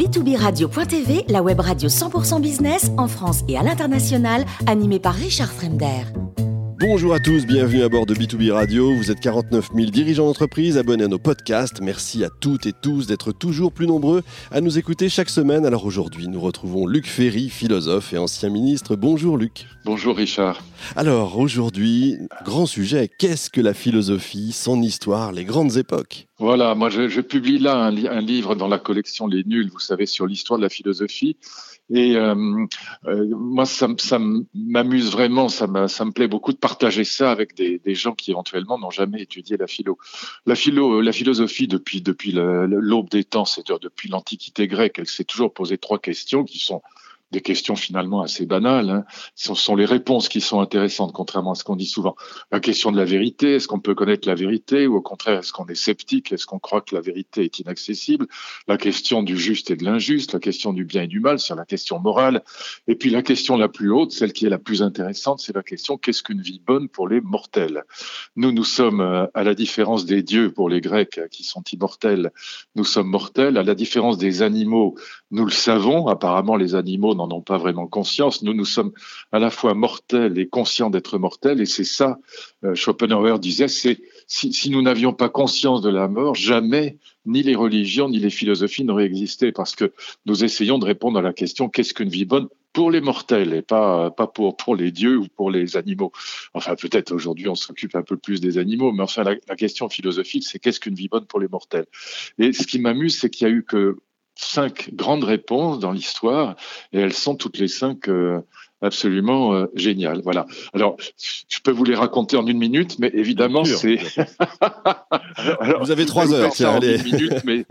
b2b-radio.tv, la web radio 100% business en France et à l'international, animée par Richard Fremder. Bonjour à tous, bienvenue à bord de B2B Radio. Vous êtes 49 000 dirigeants d'entreprise abonnés à nos podcasts. Merci à toutes et tous d'être toujours plus nombreux à nous écouter chaque semaine. Alors aujourd'hui, nous retrouvons Luc Ferry, philosophe et ancien ministre. Bonjour Luc. Bonjour Richard. Alors aujourd'hui, grand sujet, qu'est-ce que la philosophie, son histoire, les grandes époques? Voilà, moi je, publie là un, un, livre dans la collection Les Nuls, vous savez, sur l'histoire de la philosophie. Et euh, euh, moi, ça, m'amuse vraiment, ça me, ça me plaît beaucoup de partager ça avec des, des gens qui éventuellement n'ont jamais étudié la philo. La philo, la philosophie depuis depuis l'aube des temps, c'est-à-dire depuis l'Antiquité grecque, elle s'est toujours posé trois questions qui sont des questions finalement assez banales. Hein. Ce sont les réponses qui sont intéressantes, contrairement à ce qu'on dit souvent. La question de la vérité, est-ce qu'on peut connaître la vérité ou au contraire, est-ce qu'on est sceptique Est-ce qu'on croit que la vérité est inaccessible? La question du juste et de l'injuste, la question du bien et du mal, sur la question morale. Et puis la question la plus haute, celle qui est la plus intéressante, c'est la question qu'est-ce qu'une vie bonne pour les mortels? Nous, nous sommes, euh, à la différence des dieux pour les Grecs euh, qui sont immortels, nous sommes mortels. À la différence des animaux, nous le savons, apparemment les animaux n'en ont pas vraiment conscience. Nous, nous sommes à la fois mortels et conscients d'être mortels, et c'est ça, euh, Schopenhauer disait, c'est si, si, nous n'avions pas conscience de la mort, jamais ni les religions ni les philosophies n'auraient existé, parce que nous essayons de répondre à la question qu'est-ce qu'une vie bonne pour les mortels et pas pas pour pour les dieux ou pour les animaux? Enfin, peut-être aujourd'hui on s'occupe un peu plus des animaux, mais enfin la, la question philosophique c'est qu'est-ce qu'une vie bonne pour les mortels? Et ce qui m'amuse, c'est qu'il y a eu que cinq grandes réponses dans l'histoire et elles sont toutes les cinq euh, absolument euh, géniales. Voilà. Alors, je peux vous les raconter en une minute, mais évidemment, c'est. vous avez trois heures. Tiens, allez. En une minute, mais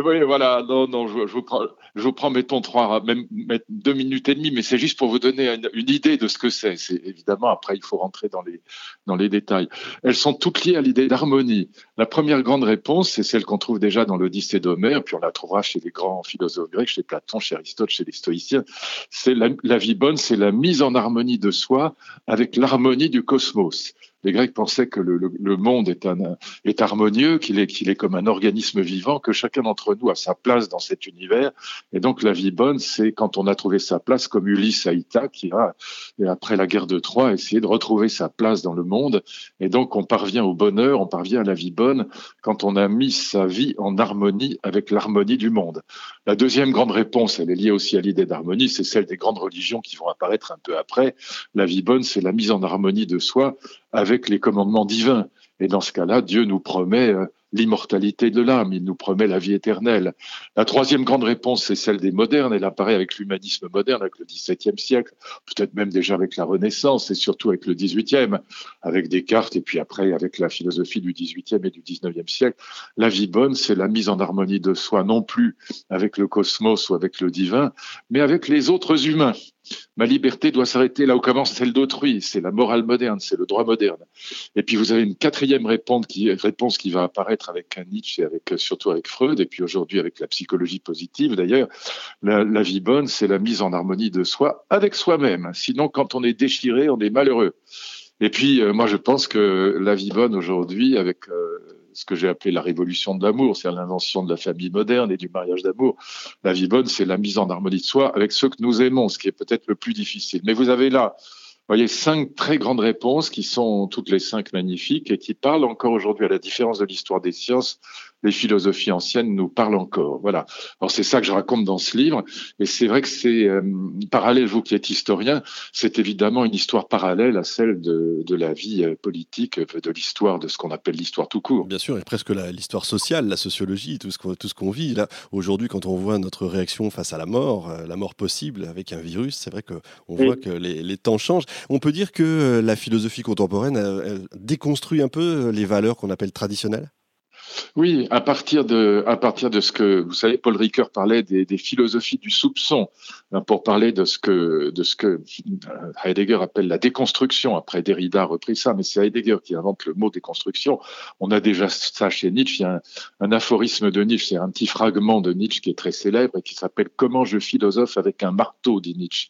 oui, voilà, non, non, je, je, vous prends, je vous prends, mettons trois, même deux minutes et demie, mais c'est juste pour vous donner une, idée de ce que c'est. C'est évidemment après, il faut rentrer dans les dans les détails. Elles sont toutes liées à l'idée d'harmonie. La première grande réponse, c'est celle qu'on trouve déjà dans l'Odyssée d'Homère, puis on la trouvera chez les grands philosophes grecs, chez Platon, chez Aristote, chez les stoïciens. C'est la vie bonne, c'est la mise en harmonie de soi avec l'harmonie du cosmos les Grecs pensaient que le, monde est, harmonieux, qu'il est, comme un organisme vivant, que chacun d'entre nous a sa place dans cet univers. Et donc la vie bonne, c'est quand on a trouvé sa place, comme Ulysse à qui a, après la guerre de Troie, essayé de retrouver sa place dans le monde. Et donc on parvient au bonheur, on parvient à la vie bonne quand on a mis sa vie en harmonie avec l'harmonie du monde. La deuxième grande réponse, elle est liée aussi à l'idée d'harmonie, c'est celle des grandes religions qui vont apparaître un peu après. La vie bonne, c'est la mise en harmonie de soi avec les commandements divins. Et dans ce cas-là, Dieu nous promet euh, l'immortalité de l'âme, il nous promet la vie éternelle. La troisième grande réponse, c'est celle des modernes. Elle apparaît avec l'humanisme moderne, avec le XVIIe siècle, peut-être même déjà avec la Renaissance et surtout avec le XVIIIe, avec Descartes et puis après avec la philosophie du XVIIIe et du XIXe siècle. La vie bonne, c'est la mise en harmonie de soi, non plus avec le cosmos ou avec le divin, mais avec les autres humains. Ma liberté doit s'arrêter là où commence celle d'autrui. C'est la morale moderne, c'est le droit moderne. Et puis vous avez une quatrième réponse qui, réponse qui va apparaître avec Nietzsche et surtout avec Freud, et puis aujourd'hui avec la psychologie positive d'ailleurs. La, la vie bonne, c'est la mise en harmonie de soi avec soi-même. Sinon, quand on est déchiré, on est malheureux. Et puis, euh, moi, je pense que la vie bonne aujourd'hui, avec euh, ce que j'ai appelé la révolution de l'amour, c'est l'invention de la famille moderne et du mariage d'amour. La vie bonne, c'est la mise en harmonie de soi avec ceux que nous aimons, ce qui est peut-être le plus difficile. Mais vous avez là, vous voyez, cinq très grandes réponses qui sont toutes les cinq magnifiques et qui parlent encore aujourd'hui, à la différence de l'histoire des sciences, les philosophies anciennes nous parlent encore. Voilà. Alors c'est ça que je raconte dans ce livre, et c'est vrai que c'est euh, parallèle. Vous qui êtes historien, c'est évidemment une histoire parallèle à celle de, de la vie euh, politique, euh, de l'histoire, de ce qu'on appelle l'histoire tout court. Bien sûr, et presque l'histoire sociale, la sociologie, tout ce qu'on tout ce qu'on vit là aujourd'hui, quand on voit notre réaction face à la mort, la mort possible avec un virus, c'est vrai que on voit que les, les, temps changent. On peut dire que la philosophie contemporaine déconstruit un peu les valeurs qu'on appelle traditionnelles? Oui, à partir de, à partir de ce que vous savez, Paul Ricoeur parlait des, philosophies du soupçon hein, pour parler de ce que, de ce que euh, Heidegger appelle la déconstruction. Après Derrida a repris ça, mais c'est Heidegger qui invente le mot déconstruction. On a déjà ça chez Nietzsche. Il y a un, un aphorisme de Nietzsche, c'est un petit fragment de Nietzsche qui est très célèbre et qui s'appelle Comment je philosophe avec un marteau, dit Nietzsche.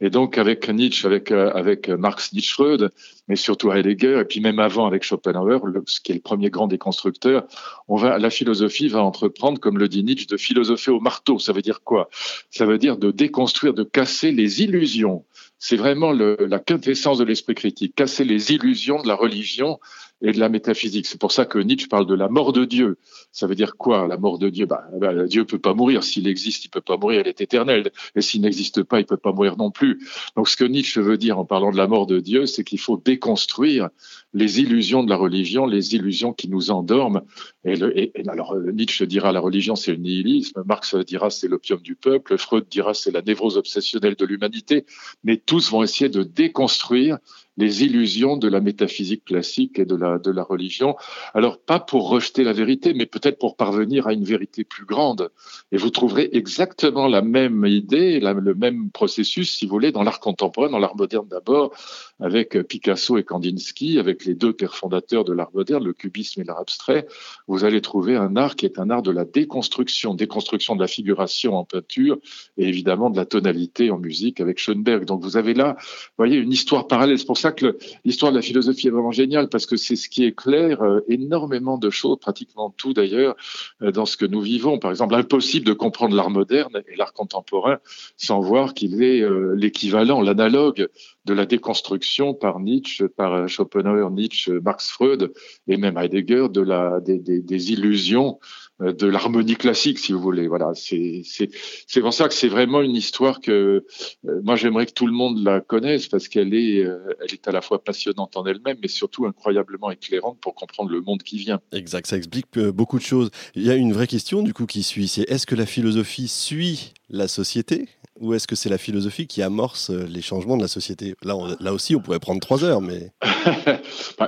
Et donc avec Nietzsche, avec avec Marx, Nietzsche, Freud, mais surtout Heidegger, et puis même avant avec Schopenhauer, ce qui est le premier grand déconstructeur, on va, la philosophie va entreprendre, comme le dit Nietzsche, de philosopher au marteau. Ça veut dire quoi? Ça veut dire de déconstruire, de casser les illusions. C'est vraiment la quintessence de l'esprit critique, casser les illusions de la religion et de la métaphysique. C'est pour ça que Nietzsche parle de la mort de Dieu. Ça veut dire quoi, la mort de Dieu? Bah, bah, Dieu peut pas mourir. S'il existe, il peut pas mourir, il est éternel. Et s'il n'existe pas, il peut pas mourir non plus. Donc ce que Nietzsche veut dire en parlant de la mort de Dieu, c'est qu'il faut déconstruire les illusions de la religion, les illusions qui nous endorment. Et, alors Nietzsche dira la religion c'est le nihilisme, Marx dira c'est l'opium du peuple, Freud dira c'est la névrose obsessionnelle de l'humanité. Mais tous vont essayer de déconstruire les illusions de la métaphysique classique et de la, de la religion. Alors, pas pour rejeter la vérité, mais peut-être pour parvenir à une vérité plus grande. Et vous trouverez exactement la même idée, le même processus, si vous voulez, dans l'art contemporain, dans l'art moderne d'abord, avec Picasso et Kandinsky, avec les deux pères fondateurs de l'art moderne, le cubisme et l'art abstrait. Vous allez trouver un art qui est un art de la déconstruction, déconstruction de la figuration en peinture et évidemment de la tonalité en musique avec Schoenberg. Donc, vous avez là, vous voyez, une histoire parallèle. C'est pour ça l'histoire de la philosophie est vraiment géniale parce que c'est ce qui éclaire euh, énormément de choses, pratiquement tout d'ailleurs, euh, dans ce que nous vivons. Par exemple, impossible de comprendre l'art moderne et l'art contemporain sans voir qu'il est euh, l'équivalent, l'analogue de la déconstruction par Nietzsche, par Schopenhauer, Nietzsche, Marx, Freud et même Heidegger de la, des, illusions de l'harmonie classique, si vous voulez. Voilà, c'est c'est pour ça que c'est vraiment une histoire que euh, moi j'aimerais que tout le monde la connaisse parce qu'elle est euh, elle est à la fois passionnante en elle-même, mais surtout incroyablement éclairante pour comprendre le monde qui vient. Exact, ça explique beaucoup de choses. Il y a une vraie question du coup qui suit, c'est est-ce que la philosophie suit la société? Ou est-ce que c'est la philosophie qui amorce euh, les changements de la société? Là, là aussi, on pourrait prendre trois heures, mais...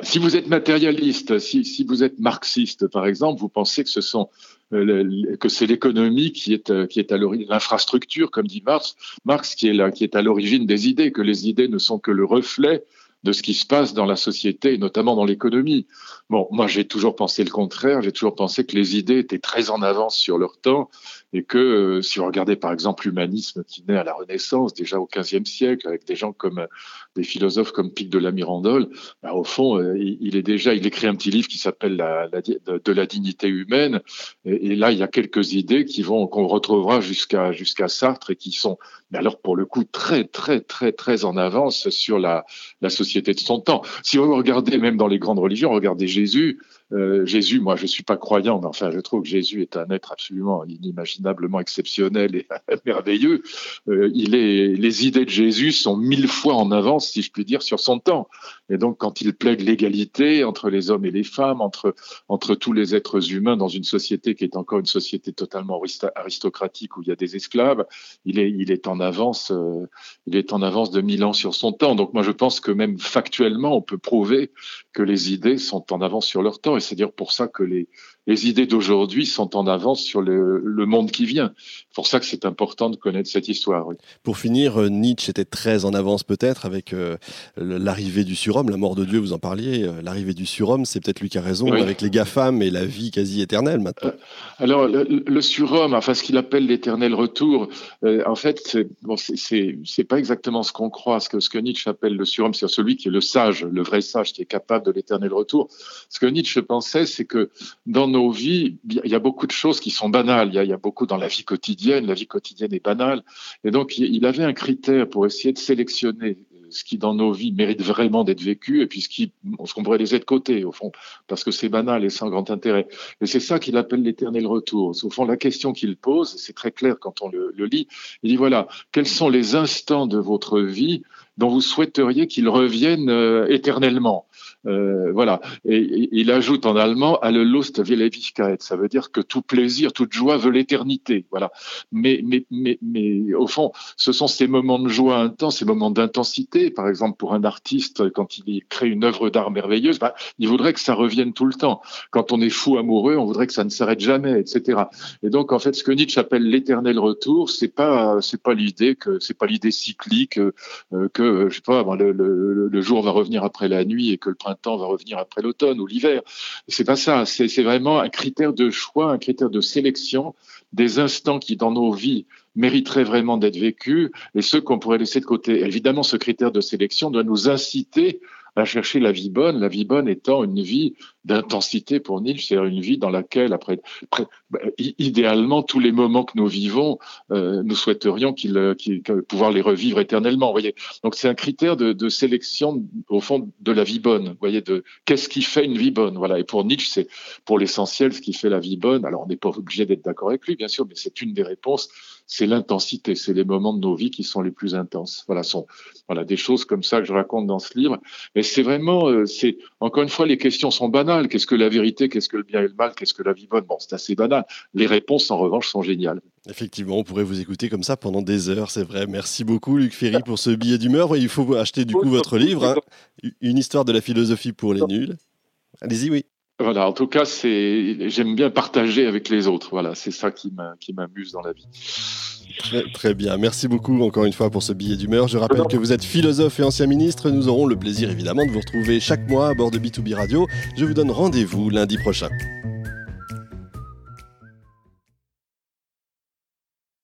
Si vous êtes matérialiste, si, si, vous êtes marxiste, par exemple, vous pensez que ce sont euh, que c'est l'économie qui est euh, qui est à l'origine, l'infrastructure, comme dit Marx, Marx qui est là, qui est à l'origine des idées, que les idées ne sont que le reflet de ce qui se passe dans la société et notamment dans l'économie. Bon, moi j'ai toujours pensé le contraire, j'ai toujours pensé que les idées étaient très en avance sur leur temps et que euh, si vous regardez par exemple l'humanisme qui naît à la Renaissance, déjà au XVe siècle, avec des gens comme euh, des philosophes comme Pic de la Mirandole, bah, au fond, euh, il, est déjà, il écrit un petit livre qui s'appelle de, la dignité humaine, et, là il y a quelques idées qui vont qu'on retrouvera jusqu'à jusqu'à Sartre et qui sont, mais alors pour le coup très très très très en avance sur la la société de son temps. Si vous regardez même dans les grandes religions, regardez Jésus. Euh, Jésus, moi je suis pas croyant, mais enfin je trouve que Jésus est un être absolument inimaginablement exceptionnel et merveilleux. Euh, il est, les idées de Jésus sont mille fois en avance, si je puis dire, sur son temps. Et donc quand il plaide l'égalité entre les hommes et les femmes, entre entre tous les êtres humains dans une société qui est encore une société totalement aristocratique où il y a des esclaves, il est il est en avance, euh, il est en avance de mille ans sur son temps. Donc moi je pense que même factuellement on peut prouver que les idées sont en avance sur leur temps c'est dire pour ça que les, les idées d'aujourd'hui sont en avance sur le, le, monde qui vient. C'est pour ça que c'est important de connaître cette histoire. Oui. Pour finir, euh, Nietzsche était très en avance peut-être avec euh, l'arrivée du surhomme, la mort de Dieu, vous en parliez. Euh, l'arrivée du surhomme, c'est peut-être lui qui a raison avec les GAFAM et la vie quasi éternelle maintenant. alors, le, le, surhomme, enfin ce qu'il appelle l'éternel retour, en fait, c'est bon, pas exactement ce qu'on croit. Ce que, ce que Nietzsche appelle le surhomme, c'est celui qui est le sage, le vrai sage, qui est capable de l'éternel retour. Ce que Nietzsche pensait, c'est que dans nos vies, il y a beaucoup de choses qui sont banales. Il y, a, beaucoup dans la vie quotidienne. La vie quotidienne est banale. Et donc, il avait un critère pour essayer de sélectionner ce qui dans nos vies mérite vraiment d'être vécu et puis ce qu'on pourrait laisser de côté au fond, parce que c'est banal et sans grand intérêt. Et c'est ça qu'il appelle l'éternel retour. Au fond, la question qu'il pose, c'est très clair quand on le, le, lit. Il dit voilà, quels sont les instants de votre vie dont vous souhaiteriez qu'ils reviennent euh, éternellement? Euh, voilà. Et, il ajoute en allemand alle Lust will Ewigkeit. Ça veut dire que tout plaisir, toute joie veut l'éternité. Voilà. Mais, mais, mais, mais au fond, ce sont ces moments de joie intenses, ces moments d'intensité. Par exemple, pour un artiste, quand il crée une œuvre d'art merveilleuse, bah, il voudrait que ça revienne tout le temps. Quand on est fou amoureux, on voudrait que ça ne s'arrête jamais, etc. Et donc, en fait, ce que Nietzsche appelle l'éternel retour, c'est pas, c'est pas l'idée que, c'est pas l'idée cyclique euh, que, je sais pas, le, le, le jour va revenir après la nuit et que le printemps va revenir après l'automne ou l'hiver. C'est pas ça. C'est vraiment un critère de choix, un critère de sélection des instants qui, dans nos vies, mériteraient vraiment d'être vécus et ceux qu'on pourrait laisser de côté. Évidemment, ce critère de sélection doit nous inciter à chercher la vie bonne, la vie bonne étant une vie d'intensité pour Nietzsche, c'est-à-dire une vie dans laquelle, après, bah, idéalement, tous les moments que nous vivons, euh, nous souhaiterions euh, pouvoir les revivre éternellement. Vous voyez, donc c'est un critère de, de, sélection au fond de la vie bonne. Vous voyez, de qu'est-ce qui fait une vie bonne. Voilà. Et pour Nietzsche, c'est pour l'essentiel ce qui fait la vie bonne. Alors on n'est pas obligé d'être d'accord avec lui, bien sûr, mais c'est une des réponses. C'est l'intensité, c'est les moments de nos vies qui sont les plus intenses. Voilà, sont voilà des choses comme ça que je raconte dans ce livre. Mais c'est vraiment, euh, c'est encore une fois, les questions sont banales. Qu'est-ce que la vérité? Qu'est-ce que le bien et le mal? Qu'est-ce que la vie bonne? Bon, c'est assez banal. Les réponses, en revanche, sont géniales. Effectivement, on pourrait vous écouter comme ça pendant des heures, c'est vrai. Merci beaucoup, Luc Ferry, pour ce billet d'humeur. Il faut acheter du coup votre livre, hein. Une histoire de la philosophie pour les nuls. Allez-y, oui. Voilà, en tout cas, c'est j'aime bien partager avec les autres. Voilà, c'est ça qui m'amuse dans la vie. Très, bien, merci beaucoup encore une fois pour ce billet d'humeur. Je rappelle que vous êtes philosophe et ancien ministre. Nous aurons le plaisir évidemment de vous retrouver chaque mois à bord de B2B Radio. Je vous donne rendez-vous lundi prochain.